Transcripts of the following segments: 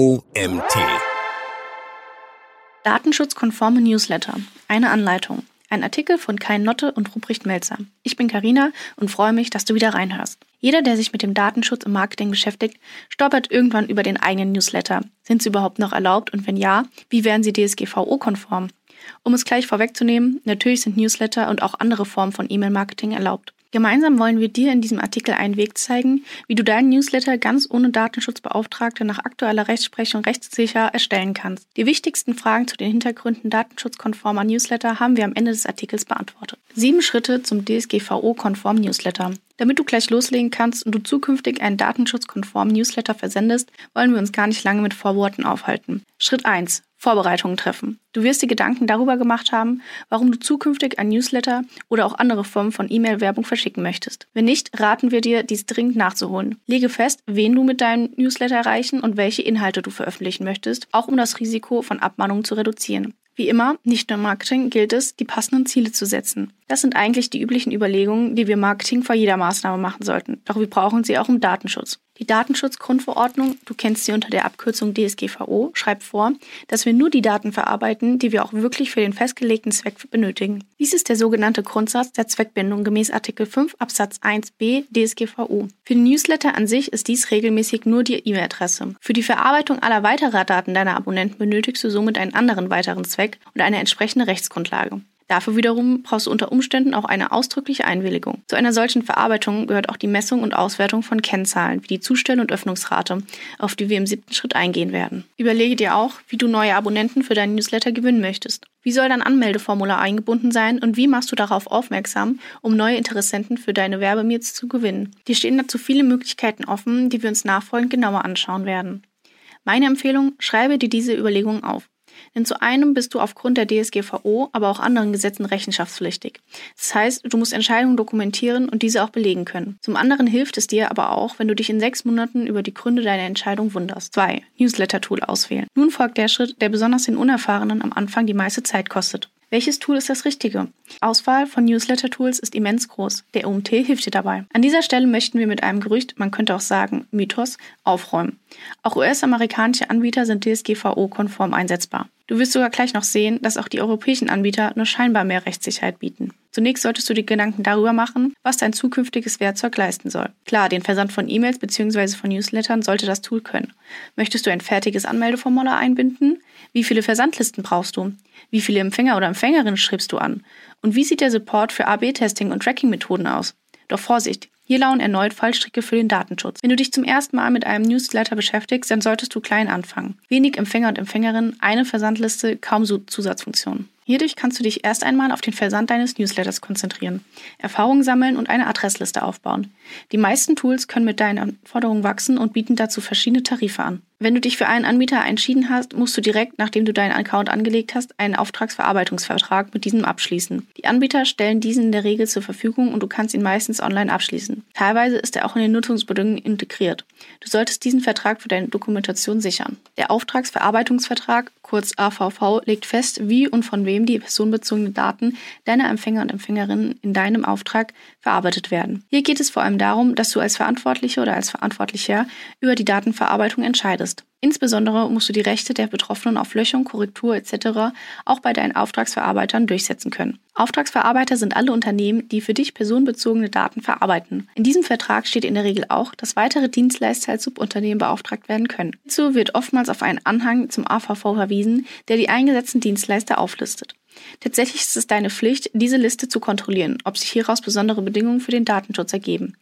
OMT. Datenschutzkonforme Newsletter. Eine Anleitung. Ein Artikel von Kai Notte und Ruprecht Melzer. Ich bin Karina und freue mich, dass du wieder reinhörst. Jeder, der sich mit dem Datenschutz im Marketing beschäftigt, stolpert irgendwann über den eigenen Newsletter. Sind sie überhaupt noch erlaubt und wenn ja, wie wären sie DSGVO-konform? Um es gleich vorwegzunehmen, natürlich sind Newsletter und auch andere Formen von E-Mail-Marketing erlaubt. Gemeinsam wollen wir dir in diesem Artikel einen Weg zeigen, wie du deinen Newsletter ganz ohne Datenschutzbeauftragte nach aktueller Rechtsprechung rechtssicher erstellen kannst. Die wichtigsten Fragen zu den Hintergründen datenschutzkonformer Newsletter haben wir am Ende des Artikels beantwortet. Sieben Schritte zum DSGVO-konform Newsletter. Damit du gleich loslegen kannst und du zukünftig einen datenschutzkonformen Newsletter versendest, wollen wir uns gar nicht lange mit Vorworten aufhalten. Schritt 1. Vorbereitungen treffen. Du wirst dir Gedanken darüber gemacht haben, warum du zukünftig ein Newsletter oder auch andere Formen von E-Mail-Werbung verschicken möchtest. Wenn nicht, raten wir dir, dies dringend nachzuholen. Lege fest, wen du mit deinem Newsletter erreichen und welche Inhalte du veröffentlichen möchtest, auch um das Risiko von Abmahnungen zu reduzieren. Wie immer, nicht nur im Marketing gilt es, die passenden Ziele zu setzen. Das sind eigentlich die üblichen Überlegungen, die wir Marketing vor jeder Maßnahme machen sollten. Doch wir brauchen sie auch im Datenschutz. Die Datenschutzgrundverordnung, du kennst sie unter der Abkürzung DSGVO, schreibt vor, dass wir nur die Daten verarbeiten, die wir auch wirklich für den festgelegten Zweck benötigen. Dies ist der sogenannte Grundsatz der Zweckbindung gemäß Artikel 5 Absatz 1b DSGVO. Für den Newsletter an sich ist dies regelmäßig nur die E-Mail-Adresse. Für die Verarbeitung aller weiterer Daten deiner Abonnenten benötigst du somit einen anderen weiteren Zweck und eine entsprechende Rechtsgrundlage. Dafür wiederum brauchst du unter Umständen auch eine ausdrückliche Einwilligung. Zu einer solchen Verarbeitung gehört auch die Messung und Auswertung von Kennzahlen wie die Zustell- und Öffnungsrate, auf die wir im siebten Schritt eingehen werden. Überlege dir auch, wie du neue Abonnenten für deinen Newsletter gewinnen möchtest. Wie soll dein Anmeldeformular eingebunden sein und wie machst du darauf aufmerksam, um neue Interessenten für deine Werbemails zu gewinnen? Dir stehen dazu viele Möglichkeiten offen, die wir uns nachfolgend genauer anschauen werden. Meine Empfehlung, schreibe dir diese Überlegungen auf. Denn zu einem bist du aufgrund der DSGVO, aber auch anderen Gesetzen rechenschaftspflichtig. Das heißt, du musst Entscheidungen dokumentieren und diese auch belegen können. Zum anderen hilft es dir aber auch, wenn du dich in sechs Monaten über die Gründe deiner Entscheidung wunderst. 2. Newsletter-Tool auswählen. Nun folgt der Schritt, der besonders den Unerfahrenen am Anfang die meiste Zeit kostet. Welches Tool ist das richtige? Auswahl von Newsletter-Tools ist immens groß. Der OMT hilft dir dabei. An dieser Stelle möchten wir mit einem Gerücht, man könnte auch sagen Mythos, aufräumen. Auch US-amerikanische Anbieter sind DSGVO-konform einsetzbar. Du wirst sogar gleich noch sehen, dass auch die europäischen Anbieter nur scheinbar mehr Rechtssicherheit bieten. Zunächst solltest du dir Gedanken darüber machen, was dein zukünftiges Werkzeug leisten soll. Klar, den Versand von E-Mails bzw. von Newslettern sollte das Tool können. Möchtest du ein fertiges Anmeldeformular einbinden? Wie viele Versandlisten brauchst du? Wie viele Empfänger oder Empfängerinnen schreibst du an? Und wie sieht der Support für AB-Testing und Tracking-Methoden aus? Doch Vorsicht, hier lauern erneut Fallstricke für den Datenschutz. Wenn du dich zum ersten Mal mit einem Newsletter beschäftigst, dann solltest du klein anfangen. Wenig Empfänger und Empfängerinnen, eine Versandliste, kaum Zusatzfunktionen. Hierdurch kannst du dich erst einmal auf den Versand deines Newsletters konzentrieren, Erfahrungen sammeln und eine Adressliste aufbauen. Die meisten Tools können mit deinen Anforderungen wachsen und bieten dazu verschiedene Tarife an. Wenn du dich für einen Anbieter entschieden hast, musst du direkt, nachdem du deinen Account angelegt hast, einen Auftragsverarbeitungsvertrag mit diesem abschließen. Die Anbieter stellen diesen in der Regel zur Verfügung und du kannst ihn meistens online abschließen. Teilweise ist er auch in den Nutzungsbedingungen integriert. Du solltest diesen Vertrag für deine Dokumentation sichern. Der Auftragsverarbeitungsvertrag, kurz AVV, legt fest, wie und von wem die personenbezogenen Daten deiner Empfänger und Empfängerinnen in deinem Auftrag verarbeitet werden. Hier geht es vor allem darum, dass du als Verantwortliche oder als Verantwortlicher über die Datenverarbeitung entscheidest. Insbesondere musst du die Rechte der Betroffenen auf Löschung, Korrektur etc. auch bei deinen Auftragsverarbeitern durchsetzen können. Auftragsverarbeiter sind alle Unternehmen, die für dich personenbezogene Daten verarbeiten. In diesem Vertrag steht in der Regel auch, dass weitere Dienstleister als Subunternehmen beauftragt werden können. Hierzu wird oftmals auf einen Anhang zum AVV verwiesen, der die eingesetzten Dienstleister auflistet. Tatsächlich ist es deine Pflicht, diese Liste zu kontrollieren, ob sich hieraus besondere Bedingungen für den Datenschutz ergeben.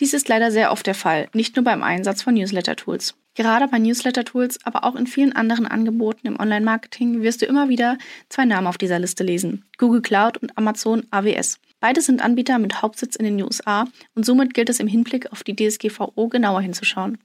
Dies ist leider sehr oft der Fall, nicht nur beim Einsatz von Newsletter-Tools. Gerade bei Newsletter-Tools, aber auch in vielen anderen Angeboten im Online-Marketing wirst du immer wieder zwei Namen auf dieser Liste lesen. Google Cloud und Amazon AWS. Beide sind Anbieter mit Hauptsitz in den USA und somit gilt es im Hinblick auf die DSGVO genauer hinzuschauen.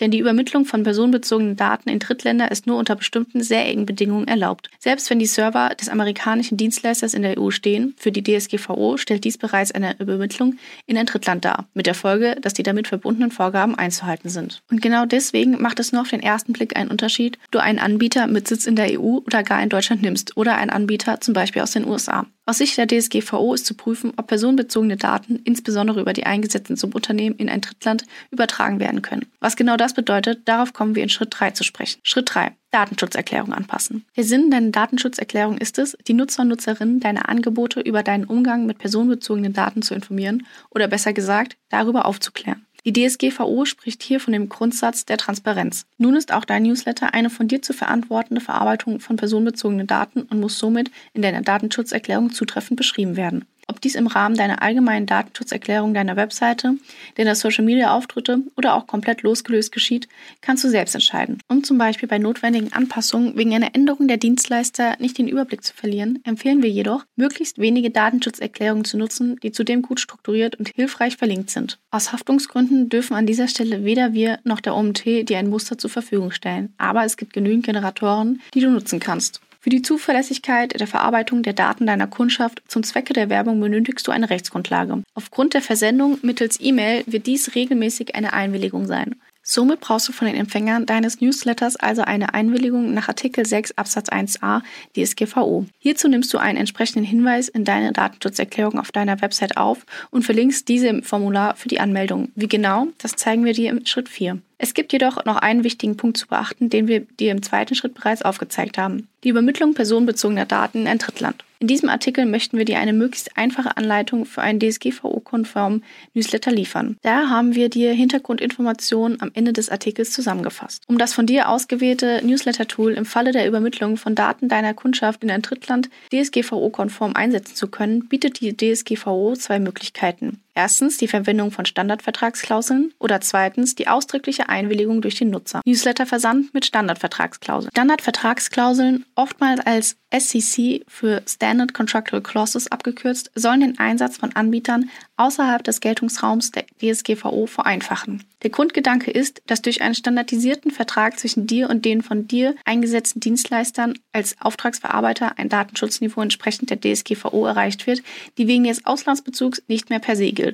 Denn die Übermittlung von personenbezogenen Daten in Drittländer ist nur unter bestimmten sehr engen Bedingungen erlaubt. Selbst wenn die Server des amerikanischen Dienstleisters in der EU stehen, für die DSGVO stellt dies bereits eine Übermittlung in ein Drittland dar, mit der Folge, dass die damit verbundenen Vorgaben einzuhalten sind. Und genau deswegen macht es nur auf den ersten Blick einen Unterschied, ob du einen Anbieter mit Sitz in der EU oder gar in Deutschland nimmst oder einen Anbieter zum Beispiel aus den USA. Aus Sicht der DSGVO ist zu prüfen, ob personenbezogene Daten, insbesondere über die eingesetzten Subunternehmen in ein Drittland, übertragen werden können. Was genau das bedeutet, darauf kommen wir in Schritt 3 zu sprechen. Schritt 3. Datenschutzerklärung anpassen. Der Sinn deiner Datenschutzerklärung ist es, die Nutzer und Nutzerinnen deiner Angebote über deinen Umgang mit personenbezogenen Daten zu informieren oder besser gesagt, darüber aufzuklären. Die DSGVO spricht hier von dem Grundsatz der Transparenz. Nun ist auch dein Newsletter eine von dir zu verantwortende Verarbeitung von personenbezogenen Daten und muss somit in deiner Datenschutzerklärung zutreffend beschrieben werden. Ob dies im Rahmen deiner allgemeinen Datenschutzerklärung deiner Webseite, deiner Social-Media-Auftritte oder auch komplett losgelöst geschieht, kannst du selbst entscheiden. Um zum Beispiel bei notwendigen Anpassungen wegen einer Änderung der Dienstleister nicht den Überblick zu verlieren, empfehlen wir jedoch, möglichst wenige Datenschutzerklärungen zu nutzen, die zudem gut strukturiert und hilfreich verlinkt sind. Aus Haftungsgründen dürfen an dieser Stelle weder wir noch der OMT dir ein Muster zur Verfügung stellen, aber es gibt genügend Generatoren, die du nutzen kannst. Für die Zuverlässigkeit der Verarbeitung der Daten deiner Kundschaft zum Zwecke der Werbung benötigst du eine Rechtsgrundlage. Aufgrund der Versendung mittels E-Mail wird dies regelmäßig eine Einwilligung sein. Somit brauchst du von den Empfängern deines Newsletters also eine Einwilligung nach Artikel 6 Absatz 1a DSGVO. Hierzu nimmst du einen entsprechenden Hinweis in deine Datenschutzerklärung auf deiner Website auf und verlinkst diese im Formular für die Anmeldung. Wie genau, das zeigen wir dir im Schritt 4. Es gibt jedoch noch einen wichtigen Punkt zu beachten, den wir dir im zweiten Schritt bereits aufgezeigt haben. Die Übermittlung personenbezogener Daten in ein Drittland. In diesem Artikel möchten wir dir eine möglichst einfache Anleitung für einen DSGVO-konformen Newsletter liefern. Daher haben wir dir Hintergrundinformationen am Ende des Artikels zusammengefasst. Um das von dir ausgewählte Newsletter-Tool im Falle der Übermittlung von Daten deiner Kundschaft in ein Drittland DSGVO-konform einsetzen zu können, bietet die DSGVO zwei Möglichkeiten. Erstens die Verwendung von Standardvertragsklauseln oder zweitens die ausdrückliche Einwilligung durch den Nutzer. Newsletterversand mit Standardvertragsklauseln. Standardvertragsklauseln, oftmals als SCC für Standard Contractual Clauses abgekürzt, sollen den Einsatz von Anbietern außerhalb des Geltungsraums der DSGVO vereinfachen. Der Grundgedanke ist, dass durch einen standardisierten Vertrag zwischen dir und den von dir eingesetzten Dienstleistern als Auftragsverarbeiter ein Datenschutzniveau entsprechend der DSGVO erreicht wird, die wegen des Auslandsbezugs nicht mehr per se gilt.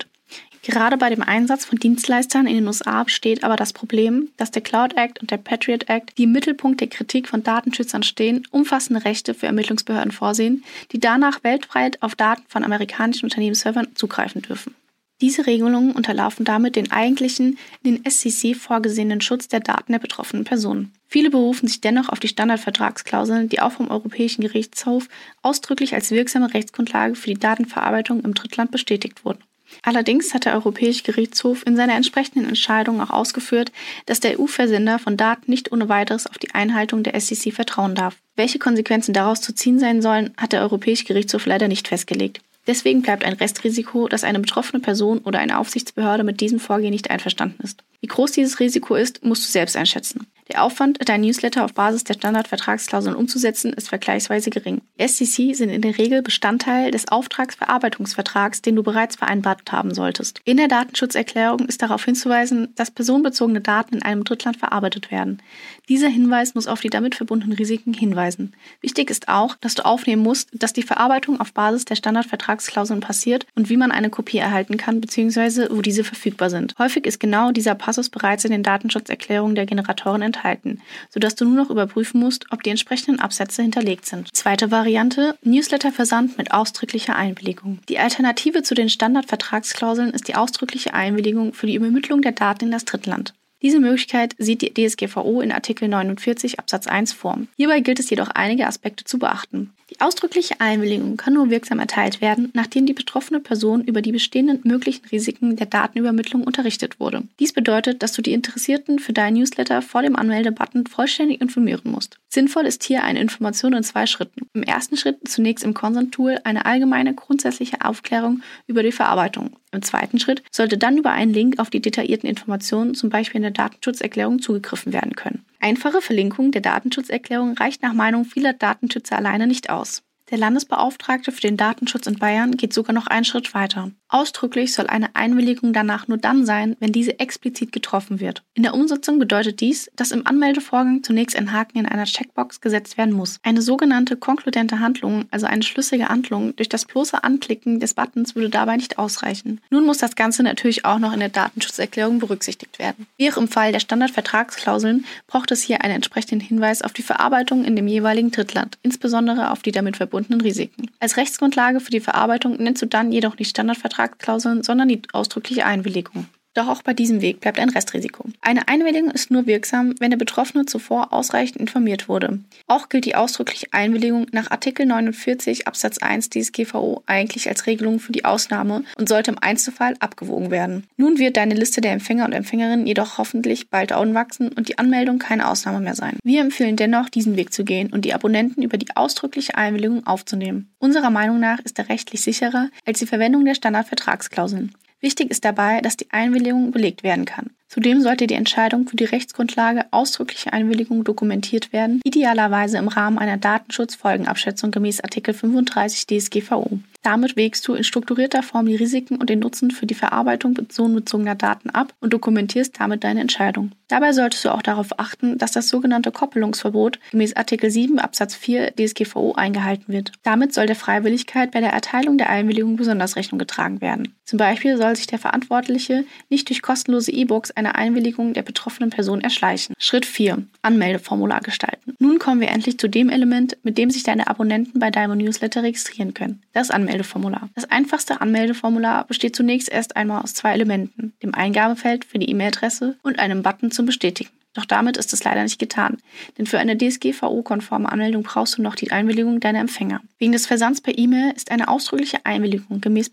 Gerade bei dem Einsatz von Dienstleistern in den USA besteht aber das Problem, dass der Cloud Act und der Patriot Act, die im Mittelpunkt der Kritik von Datenschützern stehen, umfassende Rechte für Ermittlungsbehörden vorsehen, die danach weltweit auf Daten von amerikanischen Unternehmensservern zugreifen dürfen. Diese Regelungen unterlaufen damit den eigentlichen in den SCC vorgesehenen Schutz der Daten der betroffenen Personen. Viele berufen sich dennoch auf die Standardvertragsklauseln, die auch vom Europäischen Gerichtshof ausdrücklich als wirksame Rechtsgrundlage für die Datenverarbeitung im Drittland bestätigt wurden. Allerdings hat der Europäische Gerichtshof in seiner entsprechenden Entscheidung auch ausgeführt, dass der EU-Versender von Daten nicht ohne weiteres auf die Einhaltung der SEC vertrauen darf. Welche Konsequenzen daraus zu ziehen sein sollen, hat der Europäische Gerichtshof leider nicht festgelegt. Deswegen bleibt ein Restrisiko, dass eine betroffene Person oder eine Aufsichtsbehörde mit diesem Vorgehen nicht einverstanden ist. Wie groß dieses Risiko ist, musst du selbst einschätzen. Der Aufwand, dein Newsletter auf Basis der Standardvertragsklauseln umzusetzen, ist vergleichsweise gering. SCC sind in der Regel Bestandteil des Auftragsverarbeitungsvertrags, den du bereits vereinbart haben solltest. In der Datenschutzerklärung ist darauf hinzuweisen, dass personenbezogene Daten in einem Drittland verarbeitet werden. Dieser Hinweis muss auf die damit verbundenen Risiken hinweisen. Wichtig ist auch, dass du aufnehmen musst, dass die Verarbeitung auf Basis der Standardvertragsklauseln passiert und wie man eine Kopie erhalten kann bzw. wo diese verfügbar sind. Häufig ist genau dieser Passus bereits in den Datenschutzerklärungen der Generatoren enthalten enthalten, sodass du nur noch überprüfen musst, ob die entsprechenden Absätze hinterlegt sind. Zweite Variante, Newsletterversand mit ausdrücklicher Einwilligung. Die Alternative zu den Standardvertragsklauseln ist die ausdrückliche Einwilligung für die Übermittlung der Daten in das Drittland. Diese Möglichkeit sieht die DSGVO in Artikel 49 Absatz 1 vor. Hierbei gilt es jedoch einige Aspekte zu beachten. Die ausdrückliche Einwilligung kann nur wirksam erteilt werden, nachdem die betroffene Person über die bestehenden möglichen Risiken der Datenübermittlung unterrichtet wurde. Dies bedeutet, dass du die Interessierten für deinen Newsletter vor dem Anmeldebutton vollständig informieren musst. Sinnvoll ist hier eine Information in zwei Schritten. Im ersten Schritt zunächst im Consent-Tool eine allgemeine grundsätzliche Aufklärung über die Verarbeitung. Im zweiten Schritt sollte dann über einen Link auf die detaillierten Informationen, zum Beispiel in der Datenschutzerklärung, zugegriffen werden können. Einfache Verlinkung der Datenschutzerklärung reicht nach Meinung vieler Datenschützer alleine nicht aus. Der Landesbeauftragte für den Datenschutz in Bayern geht sogar noch einen Schritt weiter. Ausdrücklich soll eine Einwilligung danach nur dann sein, wenn diese explizit getroffen wird. In der Umsetzung bedeutet dies, dass im Anmeldevorgang zunächst ein Haken in einer Checkbox gesetzt werden muss. Eine sogenannte konkludente Handlung, also eine schlüssige Handlung, durch das bloße Anklicken des Buttons würde dabei nicht ausreichen. Nun muss das Ganze natürlich auch noch in der Datenschutzerklärung berücksichtigt werden. Wie auch im Fall der Standardvertragsklauseln braucht es hier einen entsprechenden Hinweis auf die Verarbeitung in dem jeweiligen Drittland, insbesondere auf die damit verbundenen Risiken. Als Rechtsgrundlage für die Verarbeitung nennst du dann jedoch nicht Standardvertragsklauseln, Vertragsklauseln, sondern die ausdrückliche Einwilligung. Doch auch bei diesem Weg bleibt ein Restrisiko. Eine Einwilligung ist nur wirksam, wenn der Betroffene zuvor ausreichend informiert wurde. Auch gilt die ausdrückliche Einwilligung nach Artikel 49 Absatz 1 DSGVO eigentlich als Regelung für die Ausnahme und sollte im Einzelfall abgewogen werden. Nun wird deine Liste der Empfänger und Empfängerinnen jedoch hoffentlich bald anwachsen und die Anmeldung keine Ausnahme mehr sein. Wir empfehlen dennoch, diesen Weg zu gehen und die Abonnenten über die ausdrückliche Einwilligung aufzunehmen. Unserer Meinung nach ist er rechtlich sicherer als die Verwendung der Standardvertragsklauseln. Wichtig ist dabei, dass die Einwilligung belegt werden kann. Zudem sollte die Entscheidung für die Rechtsgrundlage ausdrückliche Einwilligung dokumentiert werden, idealerweise im Rahmen einer Datenschutzfolgenabschätzung gemäß Artikel 35 DSGVO. Damit wägst du in strukturierter Form die Risiken und den Nutzen für die Verarbeitung personenbezogener Daten ab und dokumentierst damit deine Entscheidung. Dabei solltest du auch darauf achten, dass das sogenannte Koppelungsverbot gemäß Artikel 7 Absatz 4 DSGVO eingehalten wird. Damit soll der Freiwilligkeit bei der Erteilung der Einwilligung besonders Rechnung getragen werden. Zum Beispiel soll sich der Verantwortliche nicht durch kostenlose E-Books eine Einwilligung der betroffenen Person erschleichen. Schritt 4. Anmeldeformular gestalten. Nun kommen wir endlich zu dem Element, mit dem sich deine Abonnenten bei Diamond Newsletter registrieren können. Das Anmeldeformular. Das einfachste Anmeldeformular besteht zunächst erst einmal aus zwei Elementen, dem Eingabefeld für die E-Mail-Adresse und einem Button zum Bestätigen. Doch damit ist es leider nicht getan, denn für eine DSGVO-konforme Anmeldung brauchst du noch die Einwilligung deiner Empfänger. Wegen des Versands per E-Mail ist eine ausdrückliche Einwilligung gemäß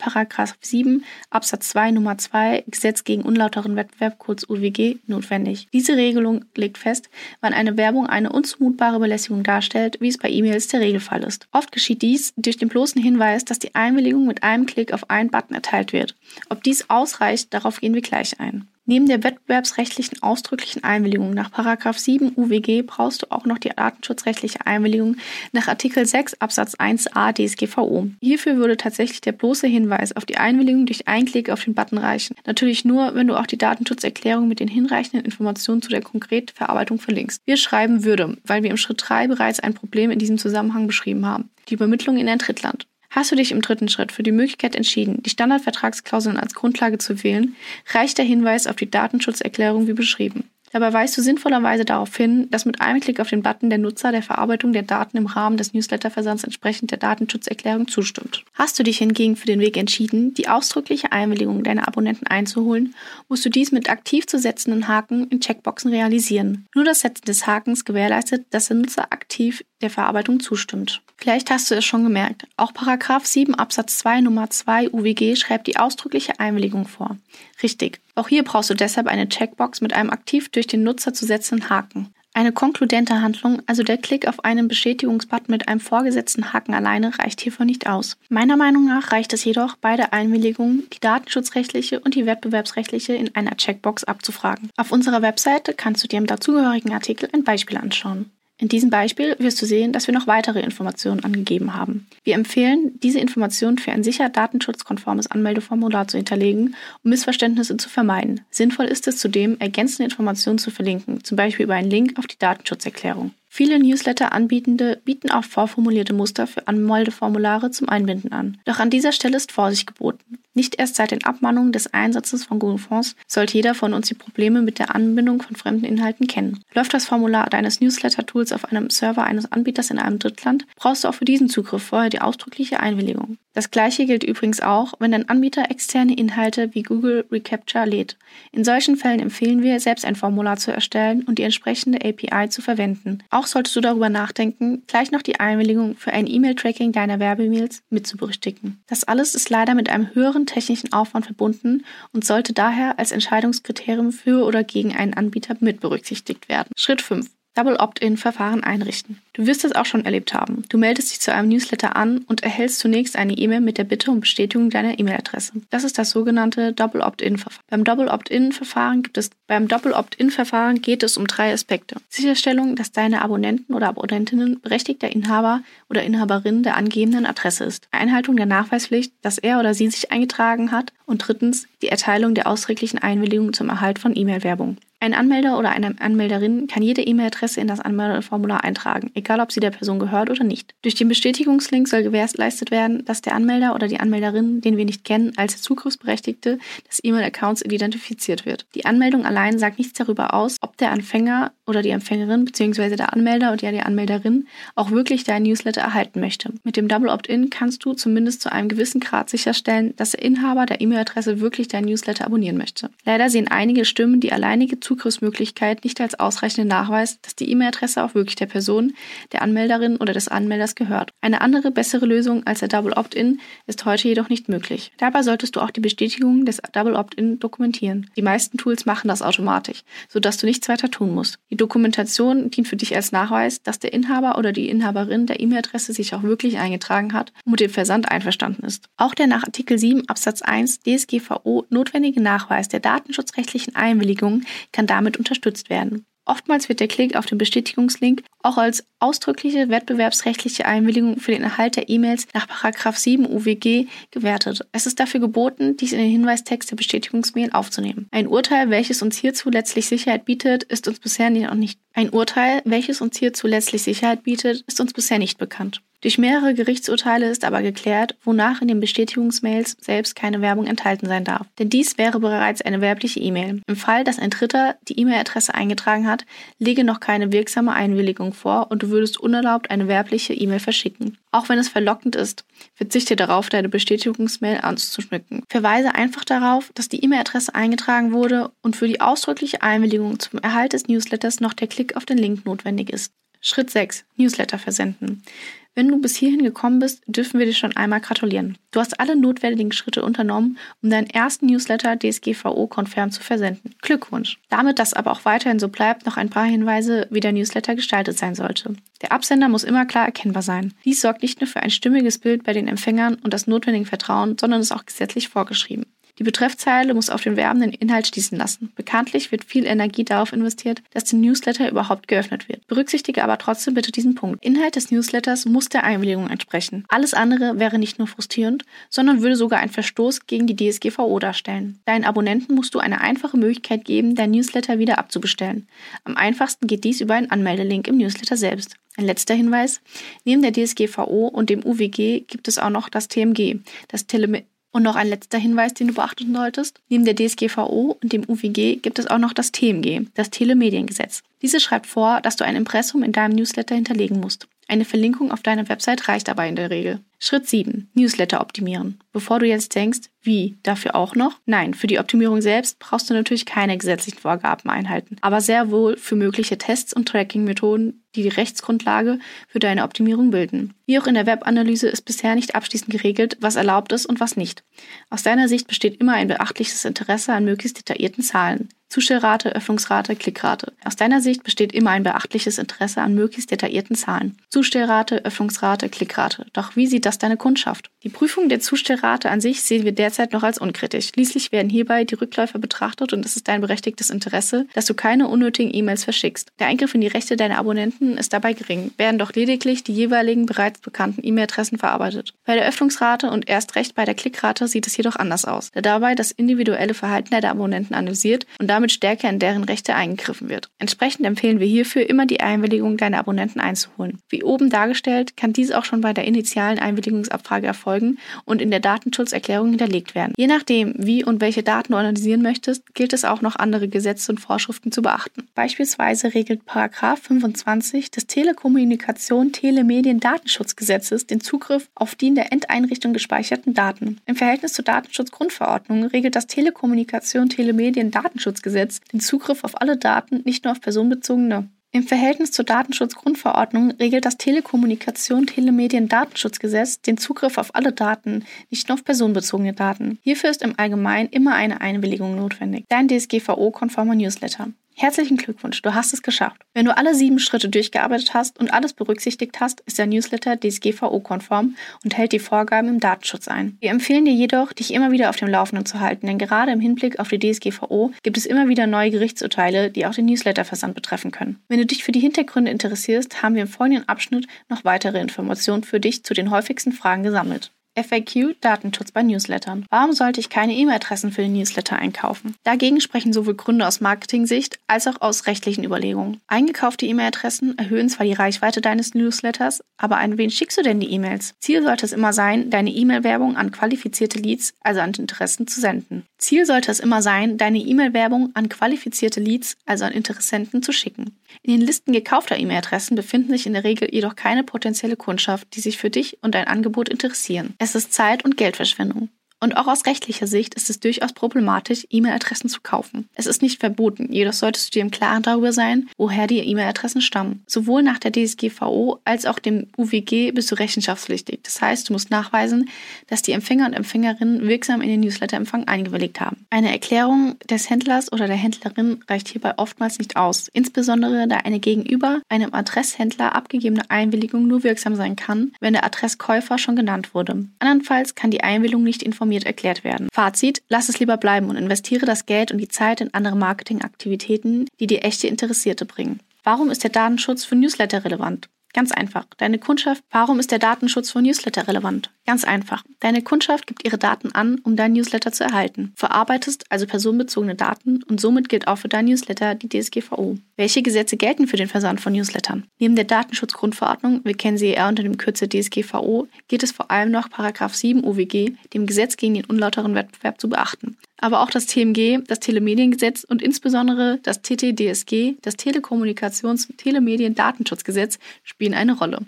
7 Absatz 2 Nummer 2 Gesetz gegen unlauteren Wettbewerb kurz UWG notwendig. Diese Regelung legt fest, wann eine Werbung eine unzumutbare Belästigung darstellt, wie es bei E-Mails der Regelfall ist. Oft geschieht dies durch den bloßen Hinweis, dass die Einwilligung mit einem Klick auf einen Button erteilt wird. Ob dies ausreicht, darauf gehen wir gleich ein. Neben der wettbewerbsrechtlichen ausdrücklichen Einwilligung nach 7 UWG brauchst du auch noch die datenschutzrechtliche Einwilligung nach Artikel 6 Absatz 1a DSGVO. Hierfür würde tatsächlich der bloße Hinweis auf die Einwilligung durch einen Klick auf den Button reichen. Natürlich nur, wenn du auch die Datenschutzerklärung mit den hinreichenden Informationen zu der konkreten Verarbeitung verlinkst. Wir schreiben würde, weil wir im Schritt 3 bereits ein Problem in diesem Zusammenhang beschrieben haben. Die Übermittlung in ein Drittland. Hast du dich im dritten Schritt für die Möglichkeit entschieden, die Standardvertragsklauseln als Grundlage zu wählen, reicht der Hinweis auf die Datenschutzerklärung wie beschrieben. Dabei weist du sinnvollerweise darauf hin, dass mit einem Klick auf den Button der Nutzer der Verarbeitung der Daten im Rahmen des Newsletterversands entsprechend der Datenschutzerklärung zustimmt. Hast du dich hingegen für den Weg entschieden, die ausdrückliche Einwilligung deiner Abonnenten einzuholen, musst du dies mit aktiv zu setzenden Haken in Checkboxen realisieren. Nur das Setzen des Hakens gewährleistet, dass der Nutzer aktiv der Verarbeitung zustimmt. Vielleicht hast du es schon gemerkt. Auch Paragraph 7 Absatz 2 Nummer 2 UWG schreibt die ausdrückliche Einwilligung vor. Richtig. Auch hier brauchst du deshalb eine Checkbox mit einem aktiv durch den Nutzer zu setzenden Haken. Eine konkludente Handlung, also der Klick auf einen Bestätigungsbutton mit einem vorgesetzten Haken alleine, reicht hierfür nicht aus. Meiner Meinung nach reicht es jedoch, beide Einwilligungen, die datenschutzrechtliche und die wettbewerbsrechtliche, in einer Checkbox abzufragen. Auf unserer Webseite kannst du dir im dazugehörigen Artikel ein Beispiel anschauen. In diesem Beispiel wirst du sehen, dass wir noch weitere Informationen angegeben haben. Wir empfehlen, diese Informationen für ein sicher datenschutzkonformes Anmeldeformular zu hinterlegen, um Missverständnisse zu vermeiden. Sinnvoll ist es zudem, ergänzende Informationen zu verlinken, zum Beispiel über einen Link auf die Datenschutzerklärung. Viele Newsletter-Anbietende bieten auch vorformulierte Muster für Anmeldeformulare zum Einbinden an. Doch an dieser Stelle ist Vorsicht geboten. Nicht erst seit den Abmahnungen des Einsatzes von Google Fonds sollte jeder von uns die Probleme mit der Anbindung von fremden Inhalten kennen. Läuft das Formular deines Newsletter-Tools auf einem Server eines Anbieters in einem Drittland, brauchst du auch für diesen Zugriff vorher die ausdrückliche Einwilligung. Das gleiche gilt übrigens auch, wenn dein Anbieter externe Inhalte wie Google Recapture lädt. In solchen Fällen empfehlen wir, selbst ein Formular zu erstellen und die entsprechende API zu verwenden. Auch solltest du darüber nachdenken, gleich noch die Einwilligung für ein E-Mail-Tracking deiner Werbemails mitzuberücksichtigen. Das alles ist leider mit einem höheren technischen Aufwand verbunden und sollte daher als Entscheidungskriterium für oder gegen einen Anbieter mitberücksichtigt werden. Schritt 5. Double Opt-in-Verfahren einrichten. Du wirst es auch schon erlebt haben. Du meldest dich zu einem Newsletter an und erhältst zunächst eine E-Mail mit der Bitte um Bestätigung deiner E-Mail-Adresse. Das ist das sogenannte Double Opt-in-Verfahren. Beim Double Opt-in-Verfahren gibt es beim Double Opt-in-Verfahren geht es um drei Aspekte. Sicherstellung, dass deine Abonnenten oder Abonnentinnen berechtigter Inhaber oder Inhaberin der angegebenen Adresse ist. Einhaltung der Nachweispflicht, dass er oder sie sich eingetragen hat und drittens die Erteilung der ausdrücklichen Einwilligung zum Erhalt von E-Mail-Werbung. Ein Anmelder oder eine Anmelderin kann jede E-Mail-Adresse in das Anmeldeformular eintragen, egal ob sie der Person gehört oder nicht. Durch den Bestätigungslink soll gewährleistet werden, dass der Anmelder oder die Anmelderin, den wir nicht kennen, als Zugriffsberechtigte des E-Mail-Accounts identifiziert wird. Die Anmeldung allein sagt nichts darüber aus, ob der Anfänger oder die Empfängerin bzw. der Anmelder oder die Anmelderin auch wirklich dein Newsletter erhalten möchte. Mit dem Double Opt-in kannst du zumindest zu einem gewissen Grad sicherstellen, dass der Inhaber der E-Mail-Adresse wirklich dein Newsletter abonnieren möchte. Leider sehen einige Stimmen die alleinige Zugriffsmöglichkeit nicht als ausreichenden Nachweis, dass die E-Mail-Adresse auch wirklich der Person, der Anmelderin oder des Anmelders gehört. Eine andere, bessere Lösung als der Double Opt-in ist heute jedoch nicht möglich. Dabei solltest du auch die Bestätigung des Double Opt-in dokumentieren. Die meisten Tools machen das automatisch, sodass du nichts weiter tun musst. Die Dokumentation dient für dich als Nachweis, dass der Inhaber oder die Inhaberin der E-Mail-Adresse sich auch wirklich eingetragen hat und mit dem Versand einverstanden ist. Auch der nach Artikel 7 Absatz 1 DSGVO notwendige Nachweis der datenschutzrechtlichen Einwilligung kann kann damit unterstützt werden. Oftmals wird der Klick auf den Bestätigungslink auch als ausdrückliche wettbewerbsrechtliche Einwilligung für den Erhalt der E-Mails nach 7 UWG gewertet. Es ist dafür geboten, dies in den Hinweistext der Bestätigungsmail aufzunehmen. Ein Urteil, welches uns hierzu letztlich Sicherheit bietet, ist uns bisher noch nicht. Ein Urteil, welches uns hierzu letztlich Sicherheit bietet, ist uns bisher nicht bekannt. Durch mehrere Gerichtsurteile ist aber geklärt, wonach in den Bestätigungsmails selbst keine Werbung enthalten sein darf. Denn dies wäre bereits eine werbliche E-Mail. Im Fall, dass ein Dritter die E-Mail-Adresse eingetragen hat, lege noch keine wirksame Einwilligung vor und du würdest unerlaubt eine werbliche E-Mail verschicken. Auch wenn es verlockend ist, verzichte darauf, deine Bestätigungsmail anzuschmücken. Verweise einfach darauf, dass die E-Mail-Adresse eingetragen wurde und für die ausdrückliche Einwilligung zum Erhalt des Newsletters noch der Klick auf den Link notwendig ist. Schritt 6. Newsletter versenden. Wenn du bis hierhin gekommen bist, dürfen wir dir schon einmal gratulieren. Du hast alle notwendigen Schritte unternommen, um deinen ersten Newsletter DSGVO-konform zu versenden. Glückwunsch. Damit das aber auch weiterhin so bleibt, noch ein paar Hinweise, wie der Newsletter gestaltet sein sollte. Der Absender muss immer klar erkennbar sein. Dies sorgt nicht nur für ein stimmiges Bild bei den Empfängern und das notwendige Vertrauen, sondern ist auch gesetzlich vorgeschrieben. Die Betreffzeile muss auf den werbenden Inhalt schließen lassen. Bekanntlich wird viel Energie darauf investiert, dass der Newsletter überhaupt geöffnet wird. Berücksichtige aber trotzdem bitte diesen Punkt. Inhalt des Newsletters muss der Einwilligung entsprechen. Alles andere wäre nicht nur frustrierend, sondern würde sogar einen Verstoß gegen die DSGVO darstellen. Deinen Abonnenten musst du eine einfache Möglichkeit geben, dein Newsletter wieder abzubestellen. Am einfachsten geht dies über einen Anmeldelink im Newsletter selbst. Ein letzter Hinweis. Neben der DSGVO und dem UWG gibt es auch noch das TMG, das Tele und noch ein letzter Hinweis, den du beachten solltest. Neben der DSGVO und dem UWG gibt es auch noch das TMG, das Telemediengesetz. Diese schreibt vor, dass du ein Impressum in deinem Newsletter hinterlegen musst. Eine Verlinkung auf deiner Website reicht aber in der Regel. Schritt 7. Newsletter optimieren. Bevor du jetzt denkst, wie, dafür auch noch? Nein, für die Optimierung selbst brauchst du natürlich keine gesetzlichen Vorgaben einhalten, aber sehr wohl für mögliche Tests und Tracking-Methoden, die die Rechtsgrundlage für deine Optimierung bilden. Wie auch in der Webanalyse ist bisher nicht abschließend geregelt, was erlaubt ist und was nicht. Aus deiner Sicht besteht immer ein beachtliches Interesse an möglichst detaillierten Zahlen. Zustellrate, Öffnungsrate, Klickrate. Aus deiner Sicht besteht immer ein beachtliches Interesse an möglichst detaillierten Zahlen. Zustellrate, Öffnungsrate, Klickrate. Doch wie sieht das deine Kundschaft? Die Prüfung der Zustellrate an sich sehen wir derzeit noch als unkritisch. Schließlich werden hierbei die Rückläufer betrachtet und es ist dein berechtigtes Interesse, dass du keine unnötigen E-Mails verschickst. Der Eingriff in die Rechte deiner Abonnenten ist dabei gering, werden doch lediglich die jeweiligen bereits bekannten E-Mail-Adressen verarbeitet. Bei der Öffnungsrate und erst recht bei der Klickrate sieht es jedoch anders aus, da dabei das individuelle Verhalten der Abonnenten analysiert und damit stärker in deren Rechte eingegriffen wird. Entsprechend empfehlen wir hierfür immer die Einwilligung deiner Abonnenten einzuholen. Wie oben dargestellt, kann dies auch schon bei der initialen Einwilligungsabfrage erfolgen und in der Datenschutzerklärung hinterlegt werden. Je nachdem, wie und welche Daten du analysieren möchtest, gilt es auch noch andere Gesetze und Vorschriften zu beachten. Beispielsweise regelt 25 des Telekommunikation Telemedien Datenschutzgesetzes den Zugriff auf die in der Endeinrichtung gespeicherten Daten. Im Verhältnis zur Datenschutzgrundverordnung regelt das Telekommunikation Telemedien Datenschutzgesetz Gesetz den Zugriff auf alle Daten, nicht nur auf personenbezogene. Im Verhältnis zur Datenschutzgrundverordnung regelt das Telekommunikation Telemedien Datenschutzgesetz den Zugriff auf alle Daten, nicht nur auf personenbezogene Daten. Hierfür ist im Allgemeinen immer eine Einwilligung notwendig. Dein DSGVO-konformer Newsletter. Herzlichen Glückwunsch, du hast es geschafft. Wenn du alle sieben Schritte durchgearbeitet hast und alles berücksichtigt hast, ist der Newsletter DSGVO-konform und hält die Vorgaben im Datenschutz ein. Wir empfehlen dir jedoch, dich immer wieder auf dem Laufenden zu halten, denn gerade im Hinblick auf die DSGVO gibt es immer wieder neue Gerichtsurteile, die auch den Newsletterversand betreffen können. Wenn du dich für die Hintergründe interessierst, haben wir im folgenden Abschnitt noch weitere Informationen für dich zu den häufigsten Fragen gesammelt. FAQ Datenschutz bei Newslettern. Warum sollte ich keine E-Mail-Adressen für den Newsletter einkaufen? Dagegen sprechen sowohl Gründe aus Marketing-Sicht als auch aus rechtlichen Überlegungen. Eingekaufte E-Mail-Adressen erhöhen zwar die Reichweite deines Newsletters, aber an wen schickst du denn die E-Mails? Ziel sollte es immer sein, deine E-Mail-Werbung an qualifizierte Leads, also an Interessen, zu senden. Ziel sollte es immer sein, deine E-Mail-Werbung an qualifizierte Leads, also an Interessenten, zu schicken. In den Listen gekaufter E-Mail-Adressen befinden sich in der Regel jedoch keine potenzielle Kundschaft, die sich für dich und dein Angebot interessieren. Es ist Zeit- und Geldverschwendung. Und auch aus rechtlicher Sicht ist es durchaus problematisch, E-Mail-Adressen zu kaufen. Es ist nicht verboten, jedoch solltest du dir im Klaren darüber sein, woher die E-Mail-Adressen stammen. Sowohl nach der DSGVO als auch dem UWG bist du rechenschaftspflichtig. Das heißt, du musst nachweisen, dass die Empfänger und Empfängerinnen wirksam in den Newsletter-Empfang eingewilligt haben. Eine Erklärung des Händlers oder der Händlerin reicht hierbei oftmals nicht aus, insbesondere da eine gegenüber einem Adresshändler abgegebene Einwilligung nur wirksam sein kann, wenn der Adresskäufer schon genannt wurde. Andernfalls kann die Einwilligung nicht informiert informiert erklärt werden. Fazit, lass es lieber bleiben und investiere das Geld und die Zeit in andere Marketingaktivitäten, die dir echte Interessierte bringen. Warum ist der Datenschutz für Newsletter relevant? Ganz einfach. Deine Kundschaft, warum ist der Datenschutz von Newsletter relevant? Ganz einfach. Deine Kundschaft gibt ihre Daten an, um dein Newsletter zu erhalten. Verarbeitest also personenbezogene Daten und somit gilt auch für dein Newsletter die DSGVO. Welche Gesetze gelten für den Versand von Newslettern? Neben der Datenschutzgrundverordnung, wir kennen sie eher unter dem Kürzel DSGVO, gilt es vor allem noch 7 UWG, dem Gesetz gegen den unlauteren Wettbewerb, zu beachten aber auch das TMG, das Telemediengesetz und insbesondere das TTDSG, das Telekommunikations- und Telemediendatenschutzgesetz, spielen eine Rolle.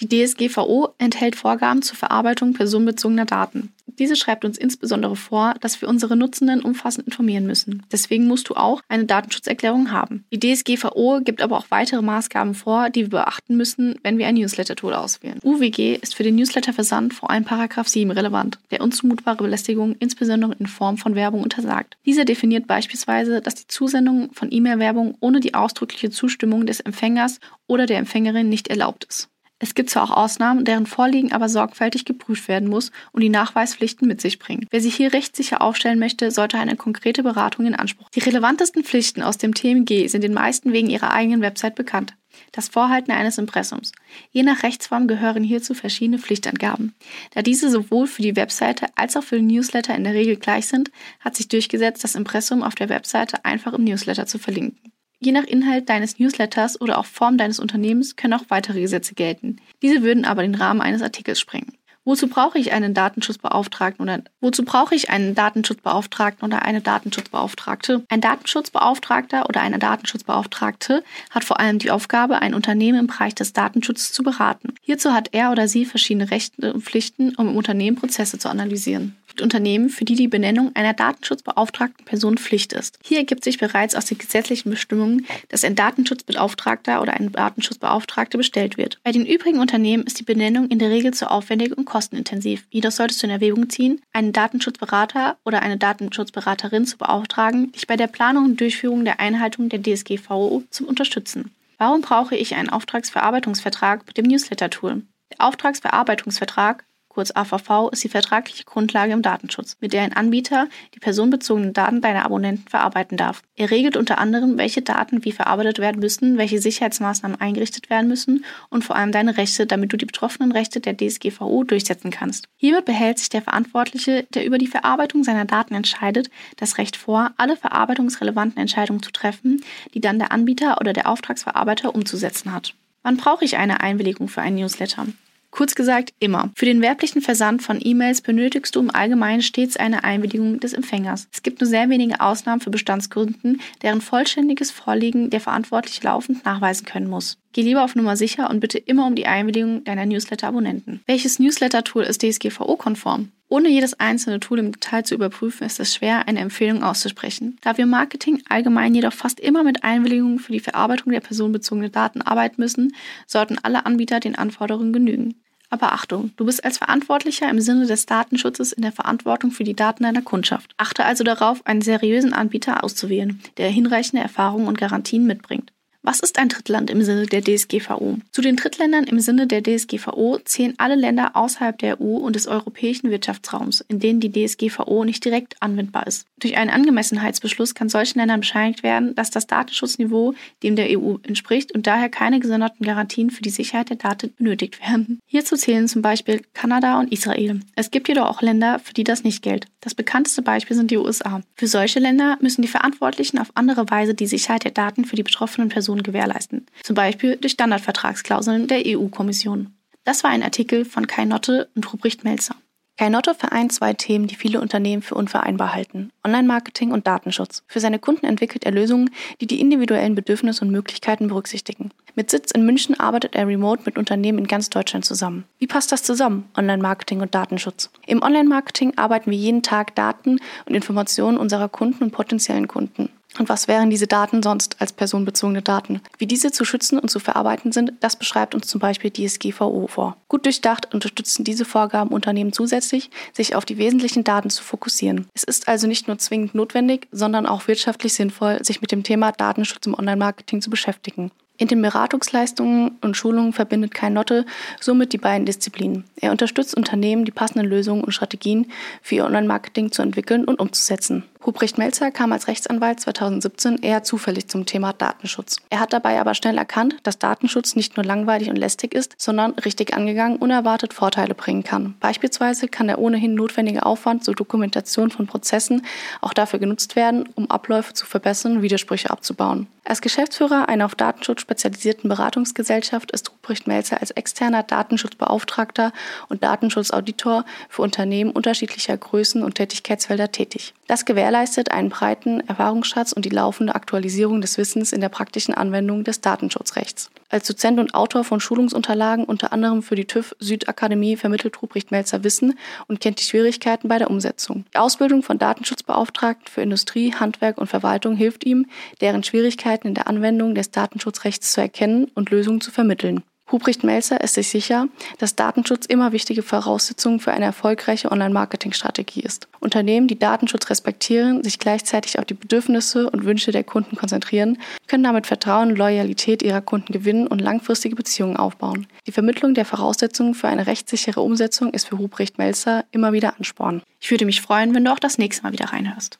Die DSGVO enthält Vorgaben zur Verarbeitung personenbezogener Daten. Diese schreibt uns insbesondere vor, dass wir unsere Nutzenden umfassend informieren müssen. Deswegen musst du auch eine Datenschutzerklärung haben. Die DSGVO gibt aber auch weitere Maßgaben vor, die wir beachten müssen, wenn wir ein Newsletter-Tool auswählen. UWG ist für den Newsletter-Versand vor allem Paragraph 7 relevant, der unzumutbare Belästigung insbesondere in Form von Werbung untersagt. Dieser definiert beispielsweise, dass die Zusendung von E-Mail-Werbung ohne die ausdrückliche Zustimmung des Empfängers oder der Empfängerin nicht erlaubt ist. Es gibt zwar auch Ausnahmen, deren Vorliegen aber sorgfältig geprüft werden muss und die Nachweispflichten mit sich bringen. Wer sich hier rechtssicher aufstellen möchte, sollte eine konkrete Beratung in Anspruch. Die relevantesten Pflichten aus dem TMG sind den meisten wegen ihrer eigenen Website bekannt. Das Vorhalten eines Impressums. Je nach Rechtsform gehören hierzu verschiedene Pflichtangaben. Da diese sowohl für die Webseite als auch für den Newsletter in der Regel gleich sind, hat sich durchgesetzt, das Impressum auf der Webseite einfach im Newsletter zu verlinken. Je nach Inhalt deines Newsletters oder auch Form deines Unternehmens können auch weitere Gesetze gelten. Diese würden aber den Rahmen eines Artikels sprengen. Wozu brauche ich einen Datenschutzbeauftragten oder wozu brauche ich einen Datenschutzbeauftragten oder eine Datenschutzbeauftragte? Ein Datenschutzbeauftragter oder eine Datenschutzbeauftragte hat vor allem die Aufgabe, ein Unternehmen im Bereich des Datenschutzes zu beraten. Hierzu hat er oder sie verschiedene Rechte und Pflichten, um im Unternehmen Prozesse zu analysieren gibt Unternehmen, für die die Benennung einer datenschutzbeauftragten Person Pflicht ist. Hier ergibt sich bereits aus den gesetzlichen Bestimmungen, dass ein Datenschutzbeauftragter oder eine Datenschutzbeauftragte bestellt wird. Bei den übrigen Unternehmen ist die Benennung in der Regel zu aufwendig und kostenintensiv. Jedoch solltest du in Erwägung ziehen, einen Datenschutzberater oder eine Datenschutzberaterin zu beauftragen, dich bei der Planung und Durchführung der Einhaltung der DSGVO zu unterstützen. Warum brauche ich einen Auftragsverarbeitungsvertrag mit dem Newsletter-Tool? Der Auftragsverarbeitungsvertrag kurz AVV, ist die vertragliche Grundlage im Datenschutz, mit der ein Anbieter die personenbezogenen Daten deiner Abonnenten verarbeiten darf. Er regelt unter anderem, welche Daten wie verarbeitet werden müssen, welche Sicherheitsmaßnahmen eingerichtet werden müssen und vor allem deine Rechte, damit du die betroffenen Rechte der DSGVO durchsetzen kannst. Hiermit behält sich der Verantwortliche, der über die Verarbeitung seiner Daten entscheidet, das Recht vor, alle verarbeitungsrelevanten Entscheidungen zu treffen, die dann der Anbieter oder der Auftragsverarbeiter umzusetzen hat. Wann brauche ich eine Einwilligung für einen Newsletter? Kurz gesagt, immer. Für den werblichen Versand von E-Mails benötigst du im Allgemeinen stets eine Einwilligung des Empfängers. Es gibt nur sehr wenige Ausnahmen für Bestandskunden, deren vollständiges Vorliegen der Verantwortliche laufend nachweisen können muss. Geh lieber auf Nummer sicher und bitte immer um die Einwilligung deiner Newsletter-Abonnenten. Welches Newsletter-Tool ist DSGVO-konform? Ohne jedes einzelne Tool im Detail zu überprüfen, ist es schwer, eine Empfehlung auszusprechen. Da wir Marketing allgemein jedoch fast immer mit Einwilligungen für die Verarbeitung der personenbezogenen Daten arbeiten müssen, sollten alle Anbieter den Anforderungen genügen. Aber Achtung, du bist als Verantwortlicher im Sinne des Datenschutzes in der Verantwortung für die Daten deiner Kundschaft. Achte also darauf, einen seriösen Anbieter auszuwählen, der hinreichende Erfahrungen und Garantien mitbringt. Was ist ein Drittland im Sinne der DSGVO? Zu den Drittländern im Sinne der DSGVO zählen alle Länder außerhalb der EU und des europäischen Wirtschaftsraums, in denen die DSGVO nicht direkt anwendbar ist. Durch einen Angemessenheitsbeschluss kann solchen Ländern bescheinigt werden, dass das Datenschutzniveau dem der EU entspricht und daher keine gesonderten Garantien für die Sicherheit der Daten benötigt werden. Hierzu zählen zum Beispiel Kanada und Israel. Es gibt jedoch auch Länder, für die das nicht gilt. Das bekannteste Beispiel sind die USA. Für solche Länder müssen die Verantwortlichen auf andere Weise die Sicherheit der Daten für die betroffenen Personen Personen gewährleisten, zum Beispiel durch Standardvertragsklauseln der EU-Kommission. Das war ein Artikel von Kai Notte und Ruprecht Melzer. Kai Notte vereint zwei Themen, die viele Unternehmen für unvereinbar halten: Online-Marketing und Datenschutz. Für seine Kunden entwickelt er Lösungen, die die individuellen Bedürfnisse und Möglichkeiten berücksichtigen. Mit Sitz in München arbeitet er remote mit Unternehmen in ganz Deutschland zusammen. Wie passt das zusammen, Online-Marketing und Datenschutz? Im Online-Marketing arbeiten wir jeden Tag Daten und Informationen unserer Kunden und potenziellen Kunden. Und was wären diese Daten sonst als personenbezogene Daten? Wie diese zu schützen und zu verarbeiten sind, das beschreibt uns zum Beispiel die SGVO vor. Gut durchdacht unterstützen diese Vorgaben Unternehmen zusätzlich, sich auf die wesentlichen Daten zu fokussieren. Es ist also nicht nur zwingend notwendig, sondern auch wirtschaftlich sinnvoll, sich mit dem Thema Datenschutz im Online-Marketing zu beschäftigen. In den Beratungsleistungen und Schulungen verbindet Kai Notte somit die beiden Disziplinen. Er unterstützt Unternehmen, die passenden Lösungen und Strategien für ihr Online-Marketing zu entwickeln und umzusetzen. Ruprecht Melzer kam als Rechtsanwalt 2017 eher zufällig zum Thema Datenschutz. Er hat dabei aber schnell erkannt, dass Datenschutz nicht nur langweilig und lästig ist, sondern richtig angegangen unerwartet Vorteile bringen kann. Beispielsweise kann der ohnehin notwendige Aufwand zur Dokumentation von Prozessen auch dafür genutzt werden, um Abläufe zu verbessern und Widersprüche abzubauen. Als Geschäftsführer einer auf Datenschutz spezialisierten Beratungsgesellschaft ist Ruprecht Melzer als externer Datenschutzbeauftragter und Datenschutzauditor für Unternehmen unterschiedlicher Größen und Tätigkeitsfelder tätig. Das gewährleistet einen breiten Erfahrungsschatz und die laufende Aktualisierung des Wissens in der praktischen Anwendung des Datenschutzrechts. Als Dozent und Autor von Schulungsunterlagen unter anderem für die TÜV Südakademie vermittelt Ruprecht Melzer Wissen und kennt die Schwierigkeiten bei der Umsetzung. Die Ausbildung von Datenschutzbeauftragten für Industrie, Handwerk und Verwaltung hilft ihm, deren Schwierigkeiten in der Anwendung des Datenschutzrechts zu erkennen und Lösungen zu vermitteln. Hubricht Melzer ist sich sicher, dass Datenschutz immer wichtige Voraussetzung für eine erfolgreiche Online-Marketing-Strategie ist. Unternehmen, die Datenschutz respektieren, sich gleichzeitig auf die Bedürfnisse und Wünsche der Kunden konzentrieren, können damit Vertrauen und Loyalität ihrer Kunden gewinnen und langfristige Beziehungen aufbauen. Die Vermittlung der Voraussetzungen für eine rechtssichere Umsetzung ist für Hubricht Melzer immer wieder Ansporn. Ich würde mich freuen, wenn du auch das nächste Mal wieder reinhörst.